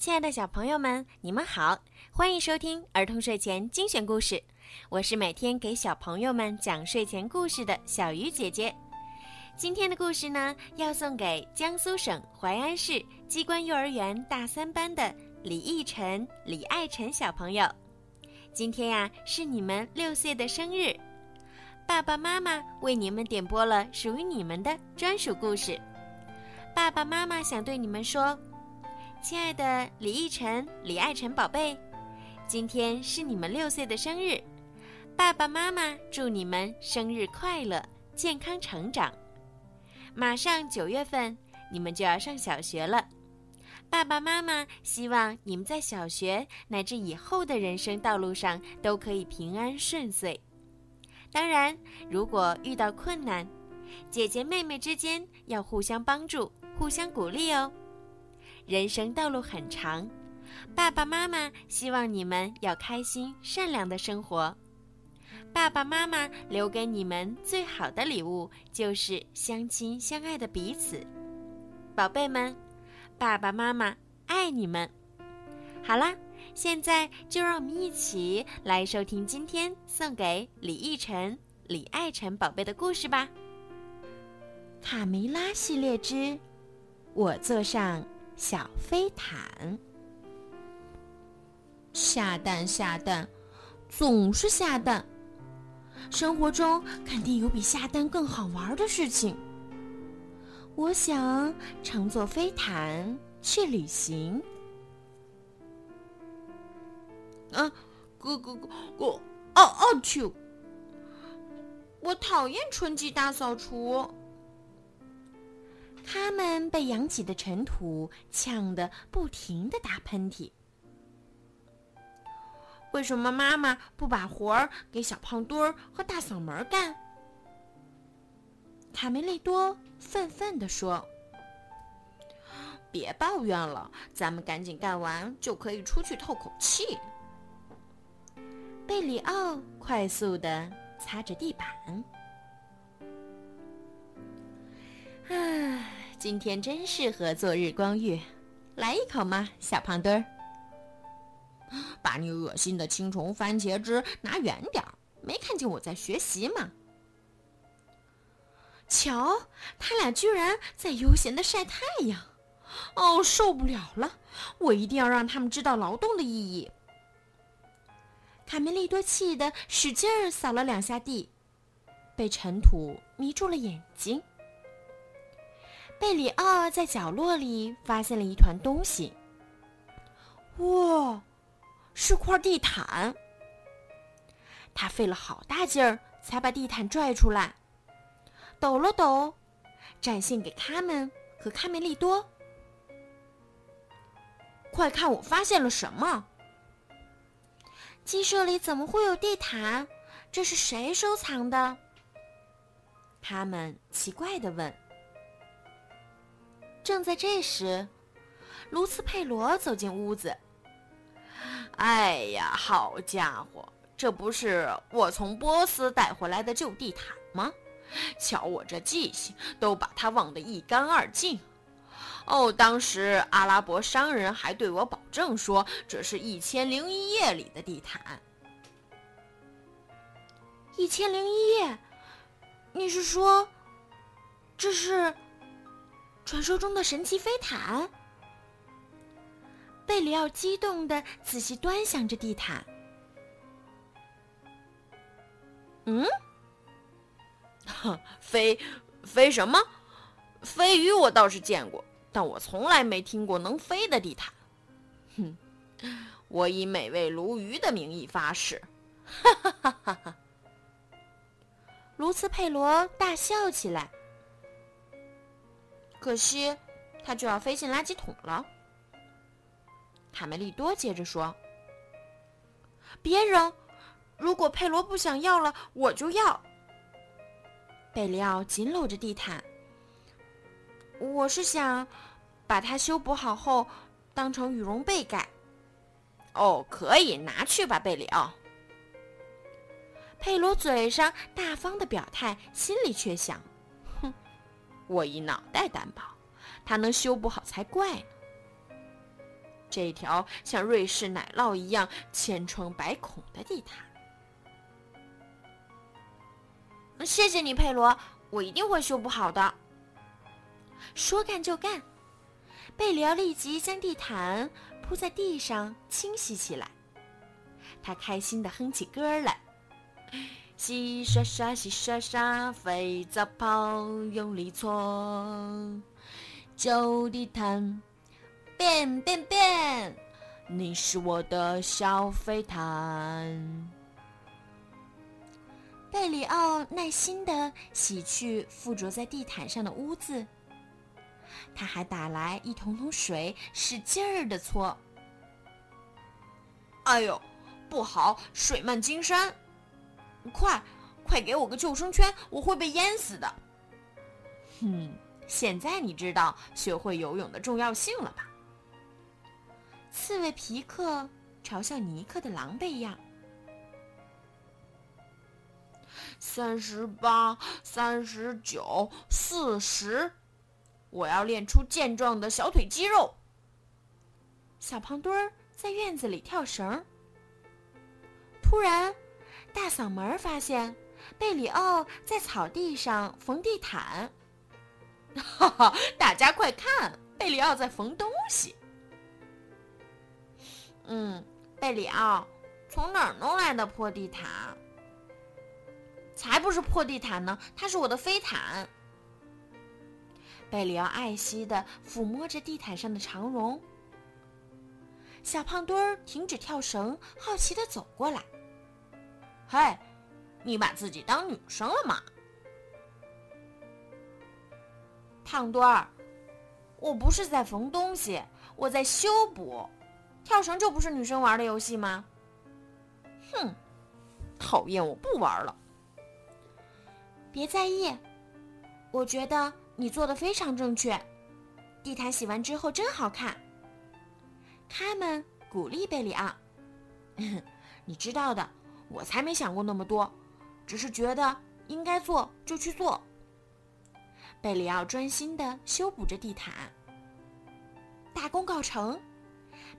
亲爱的小朋友们，你们好，欢迎收听儿童睡前精选故事。我是每天给小朋友们讲睡前故事的小鱼姐姐。今天的故事呢，要送给江苏省淮安市机关幼儿园大三班的李逸晨、李爱晨小朋友。今天呀，是你们六岁的生日，爸爸妈妈为你们点播了属于你们的专属故事。爸爸妈妈想对你们说。亲爱的李奕晨、李爱晨宝贝，今天是你们六岁的生日，爸爸妈妈祝你们生日快乐、健康成长。马上九月份，你们就要上小学了，爸爸妈妈希望你们在小学乃至以后的人生道路上都可以平安顺遂。当然，如果遇到困难，姐姐妹妹之间要互相帮助、互相鼓励哦。人生道路很长，爸爸妈妈希望你们要开心、善良的生活。爸爸妈妈留给你们最好的礼物就是相亲相爱的彼此。宝贝们，爸爸妈妈爱你们。好啦，现在就让我们一起来收听今天送给李奕晨、李爱晨宝贝的故事吧。《卡梅拉系列之我坐上》。小飞毯，下蛋下蛋，总是下蛋。生活中肯定有比下蛋更好玩的事情。我想乘坐飞毯去旅行。啊，哥哥哥哥，哦哦去！我讨厌春季大扫除。他们被扬起的尘土呛得不停的打喷嚏。为什么妈妈不把活儿给小胖墩儿和大嗓门干？卡梅利多愤愤地说：“别抱怨了，咱们赶紧干完就可以出去透口气。”贝里奥快速地擦着地板。今天真适合做日光浴，来一口吗，小胖墩儿？把你恶心的青虫番茄汁拿远点儿！没看见我在学习吗？瞧，他俩居然在悠闲的晒太阳！哦，受不了了！我一定要让他们知道劳动的意义。卡梅利多气得使劲儿扫了两下地，被尘土迷住了眼睛。贝里奥在角落里发现了一团东西。哇，是块地毯！他费了好大劲儿才把地毯拽出来，抖了抖，展现给他们和卡梅利多。快看，我发现了什么！鸡舍里怎么会有地毯？这是谁收藏的？他们奇怪地问。正在这时，卢茨佩罗走进屋子。哎呀，好家伙，这不是我从波斯带回来的旧地毯吗？瞧我这记性，都把它忘得一干二净。哦，当时阿拉伯商人还对我保证说，这是一千零一夜里的地毯。一千零一夜？你是说，这是？传说中的神奇飞毯，贝里奥激动的仔细端详着地毯。嗯，飞飞什么？飞鱼我倒是见过，但我从来没听过能飞的地毯。哼，我以美味鲈鱼的名义发誓！哈哈哈哈哈！卢茨佩罗大笑起来。可惜，它就要飞进垃圾桶了。卡梅利多接着说：“别扔！如果佩罗不想要了，我就要。”贝里奥紧搂着地毯。我是想把它修补好后，当成羽绒被盖。哦，可以拿去吧，贝里奥。佩罗嘴上大方的表态，心里却想。我以脑袋担保，他能修补好才怪呢。这条像瑞士奶酪一样千疮百孔的地毯。谢谢你，佩罗，我一定会修补好的。说干就干，贝里奥立即将地毯铺在地上清洗起来。他开心地哼起歌来：洗刷刷，洗刷刷，肥皂泡用力搓，旧地毯变变变，你是我的小飞毯。贝里奥耐心的洗去附着在地毯上的污渍，他还打来一桶桶水，使劲儿的搓。哎呦，不好，水漫金山！快，快给我个救生圈，我会被淹死的。哼，现在你知道学会游泳的重要性了吧？刺猬皮克嘲笑尼克的狼狈样。三十八，三十九，四十，我要练出健壮的小腿肌肉。小胖墩儿在院子里跳绳，突然，大嗓门发现贝里奥在草地上缝地毯。哈哈，大家快看，贝里奥在缝东西。嗯，贝里奥，从哪儿弄来的破地毯？才不是破地毯呢，它是我的飞毯。贝里奥爱惜的抚摸着地毯上的长绒。小胖墩儿停止跳绳，好奇的走过来。“嘿，你把自己当女生了吗？”胖墩儿，我不是在缝东西，我在修补。跳绳就不是女生玩的游戏吗？哼，讨厌，我不玩了。别在意，我觉得你做的非常正确。地毯洗完之后真好看。他们鼓励贝里奥：“ 你知道的，我才没想过那么多，只是觉得应该做就去做。”贝里奥专心地修补着地毯。大功告成，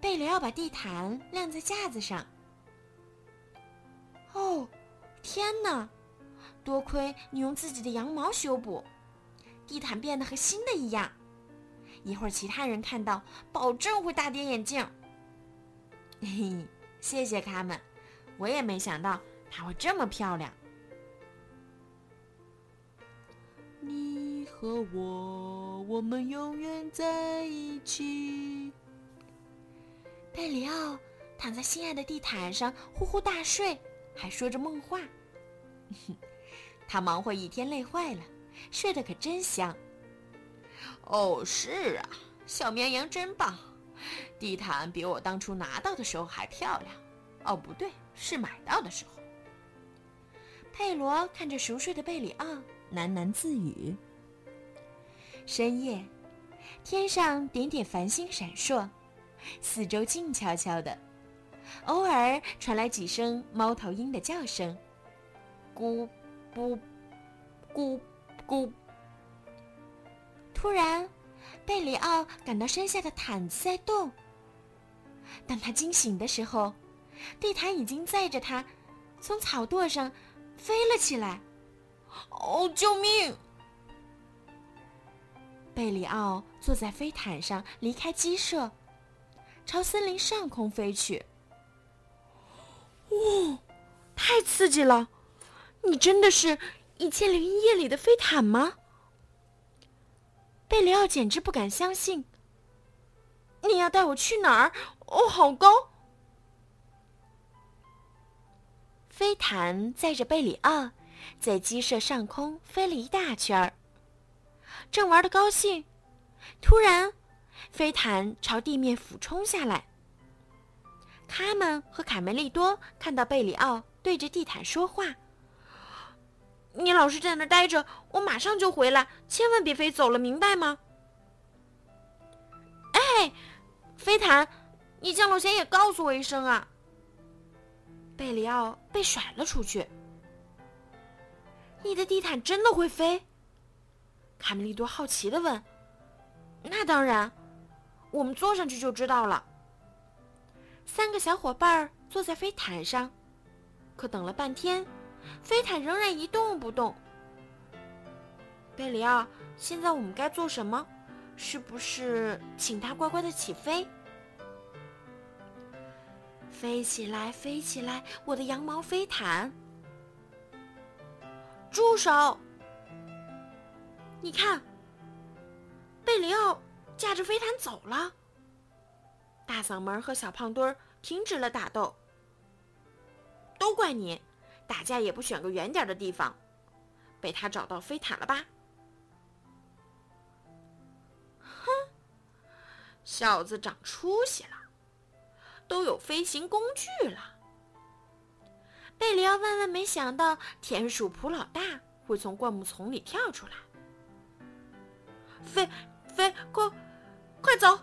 贝里奥把地毯晾在架子上。哦，天哪！多亏你用自己的羊毛修补，地毯变得和新的一样。一会儿其他人看到，保证会大跌眼镜。嘿嘿，谢谢他们，我也没想到她会这么漂亮。你和我，我们永远在一起。贝里奥躺在心爱的地毯上呼呼大睡，还说着梦话。他忙活一天累坏了，睡得可真香。哦，是啊，小绵羊真棒，地毯比我当初拿到的时候还漂亮。哦，不对，是买到的时候。佩罗看着熟睡的贝里奥，喃喃自语。深夜，天上点点繁星闪烁，四周静悄悄的，偶尔传来几声猫头鹰的叫声，咕。咕，咕，咕！突然，贝里奥感到身下的毯子在动。当他惊醒的时候，地毯已经载着他从草垛上飞了起来。哦，救命！贝里奥坐在飞毯上，离开鸡舍，朝森林上空飞去。哇，太刺激了！你真的是《一千零一夜》里的飞毯吗？贝里奥简直不敢相信。你要带我去哪儿？哦，好高！飞毯载着贝里奥，在鸡舍上空飞了一大圈儿。正玩的高兴，突然，飞毯朝地面俯冲下来。卡门和卡梅利多看到贝里奥对着地毯说话。你老是在那待着，我马上就回来，千万别飞走了，明白吗？哎，飞毯，你降落前也告诉我一声啊！贝里奥被甩了出去。你的地毯真的会飞？卡梅利多好奇的问。那当然，我们坐上去就知道了。三个小伙伴坐在飞毯上，可等了半天，飞毯仍然一动不动。贝里奥，现在我们该做什么？是不是请他乖乖的起飞？飞起来，飞起来，我的羊毛飞毯！住手！你看，贝里奥驾着飞毯走了。大嗓门和小胖墩儿停止了打斗。都怪你，打架也不选个远点的地方，被他找到飞毯了吧？哼，小子长出息了，都有飞行工具了。贝里奥万万没想到，田鼠普老大会从灌木丛里跳出来。飞，飞，快，快走！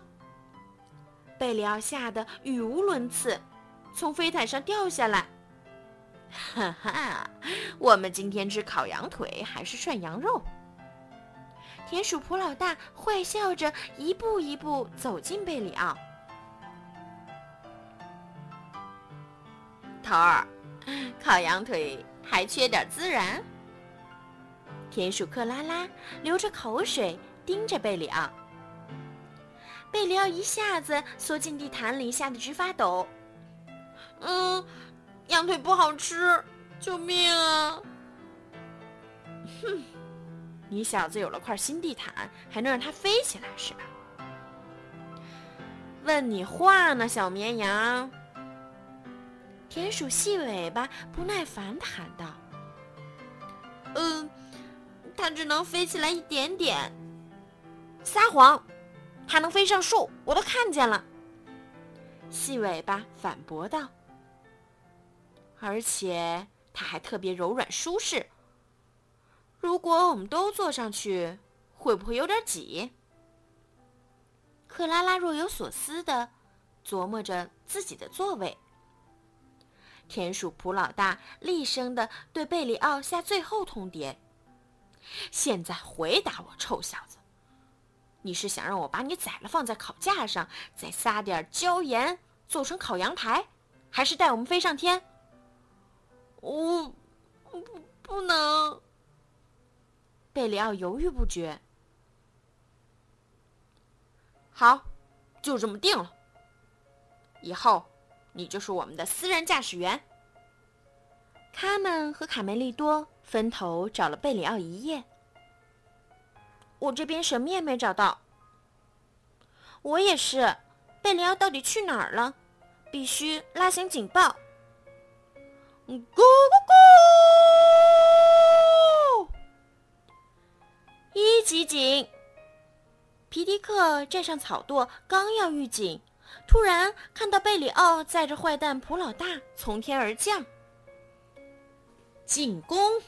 贝里奥吓得语无伦次，从飞毯上掉下来。哈哈，我们今天吃烤羊腿还是涮羊肉？田鼠普老大坏笑着，一步一步走进贝里奥。头儿。烤羊腿还缺点孜然。田鼠克拉拉流着口水盯着贝里奥，贝里奥一下子缩进地毯里，吓得直发抖。嗯，羊腿不好吃，救命啊！哼，你小子有了块新地毯，还能让它飞起来是吧？问你话呢，小绵羊。田鼠细尾巴不耐烦地喊道：“嗯，它只能飞起来一点点。撒谎，它能飞上树，我都看见了。”细尾巴反驳道：“而且它还特别柔软舒适。如果我们都坐上去，会不会有点挤？”克拉拉若有所思地琢磨着自己的座位。田鼠普老大厉声地对贝里奥下最后通牒：“现在回答我，臭小子！你是想让我把你宰了放在烤架上，再撒点椒盐做成烤羊排，还是带我们飞上天？”“我不不能。”贝里奥犹豫不决。“好，就这么定了。以后。”你就是我们的私人驾驶员。卡门和卡梅利多分头找了贝里奥一夜，我这边什么也没找到。我也是，贝里奥到底去哪儿了？必须拉响警报！咕咕咕！一级警！皮迪克站上草垛，刚要预警。突然看到贝里奥载着坏蛋普老大从天而降，进攻！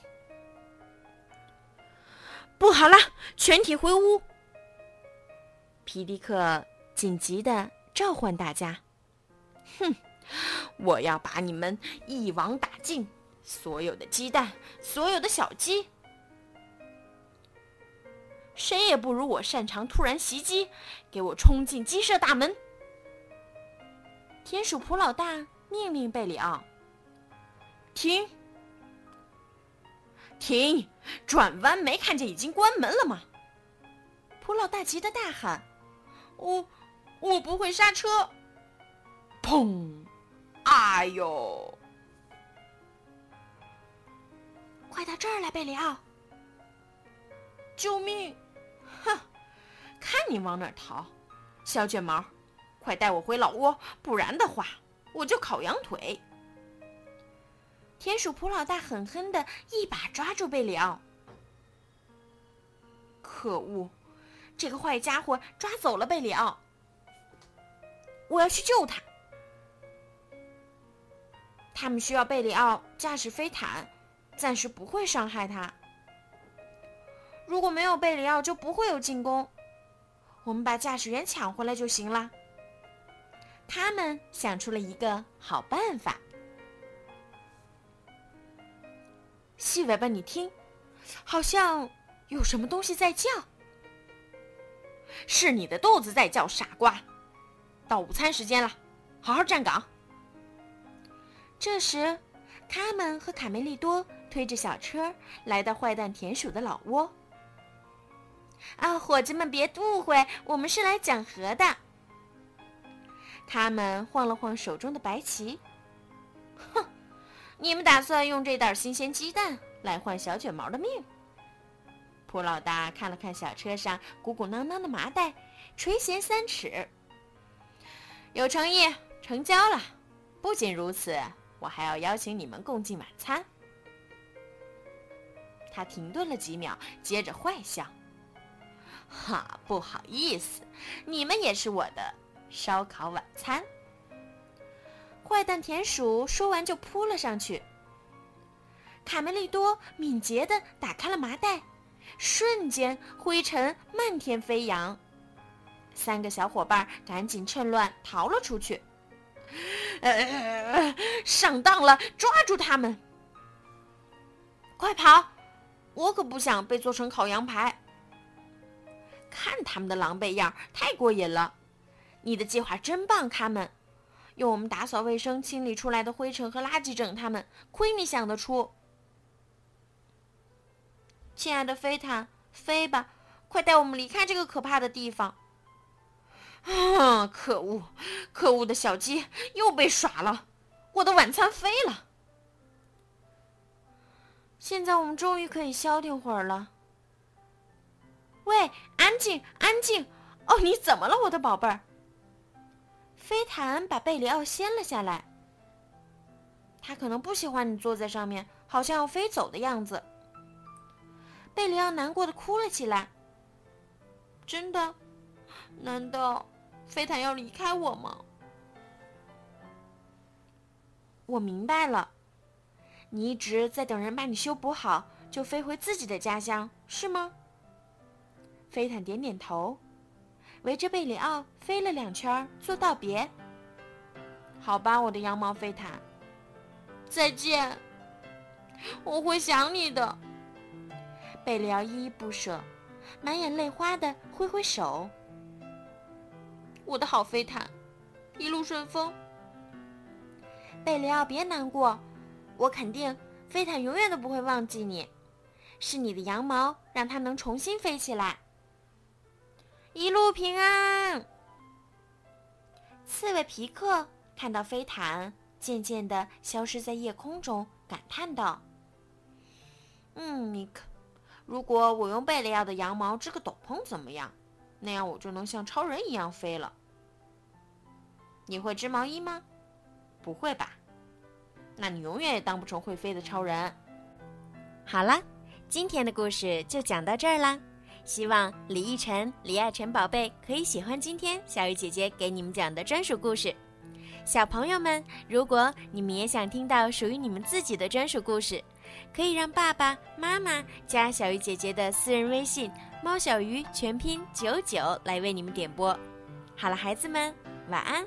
不好了，全体回屋！皮迪克紧急的召唤大家：“哼，我要把你们一网打尽，所有的鸡蛋，所有的小鸡，谁也不如我擅长突然袭击，给我冲进鸡舍大门！”田鼠普老大命令贝里奥：“停，停！转弯没看见已经关门了吗？”普老大急得大喊：“我，我不会刹车！”砰！哎呦！快到这儿来，贝里奥！救命！哼，看你往哪儿逃，小卷毛！快带我回老窝，不然的话，我就烤羊腿！田鼠普老大狠狠的一把抓住贝里奥。可恶，这个坏家伙抓走了贝里奥！我要去救他。他们需要贝里奥驾驶飞毯，暂时不会伤害他。如果没有贝里奥，就不会有进攻。我们把驾驶员抢回来就行了。他们想出了一个好办法。细尾巴，你听，好像有什么东西在叫。是你的肚子在叫，傻瓜！到午餐时间了，好好站岗。这时，他们和卡梅利多推着小车来到坏蛋田鼠的老窝。啊，伙计们，别误会，我们是来讲和的。他们晃了晃手中的白旗。哼，你们打算用这袋新鲜鸡蛋来换小卷毛的命？蒲老大看了看小车上鼓鼓囊囊的麻袋，垂涎三尺。有诚意，成交了。不仅如此，我还要邀请你们共进晚餐。他停顿了几秒，接着坏笑。哈，不好意思，你们也是我的烧烤晚餐。坏蛋田鼠说完就扑了上去。卡梅利多敏捷地打开了麻袋，瞬间灰尘漫天飞扬。三个小伙伴赶紧趁乱逃了出去。呃，上当了，抓住他们！快跑！我可不想被做成烤羊排。看他们的狼狈样，太过瘾了！你的计划真棒，卡门。用我们打扫卫生清理出来的灰尘和垃圾整他们，亏你想得出。亲爱的飞毯，飞吧，快带我们离开这个可怕的地方！啊！可恶，可恶的小鸡又被耍了，我的晚餐飞了。现在我们终于可以消停会儿了。喂，安静，安静！哦，你怎么了，我的宝贝儿？飞毯把贝里奥掀了下来。他可能不喜欢你坐在上面，好像要飞走的样子。贝里奥难过的哭了起来。真的？难道飞毯要离开我吗？我明白了，你一直在等人把你修补好，就飞回自己的家乡，是吗？飞毯点点头，围着贝里奥飞了两圈，做道别。好吧，我的羊毛飞毯，再见，我会想你的。贝里奥依依不舍，满眼泪花的挥挥手。我的好飞毯，一路顺风。贝里奥，别难过，我肯定飞毯永远都不会忘记你，是你的羊毛让它能重新飞起来。一路平安。刺猬皮克看到飞毯渐渐地消失在夜空中，感叹道：“嗯，尼克，如果我用贝利亚的羊毛织个斗篷怎么样？那样我就能像超人一样飞了。你会织毛衣吗？不会吧？那你永远也当不成会飞的超人。”好了，今天的故事就讲到这儿啦。希望李奕晨、李爱晨宝贝可以喜欢今天小雨姐姐给你们讲的专属故事。小朋友们，如果你们也想听到属于你们自己的专属故事，可以让爸爸妈妈加小鱼姐姐的私人微信“猫小鱼”全拼九九来为你们点播。好了，孩子们，晚安。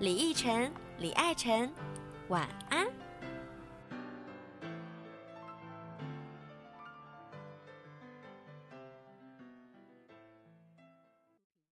李奕晨、李爱晨，晚安。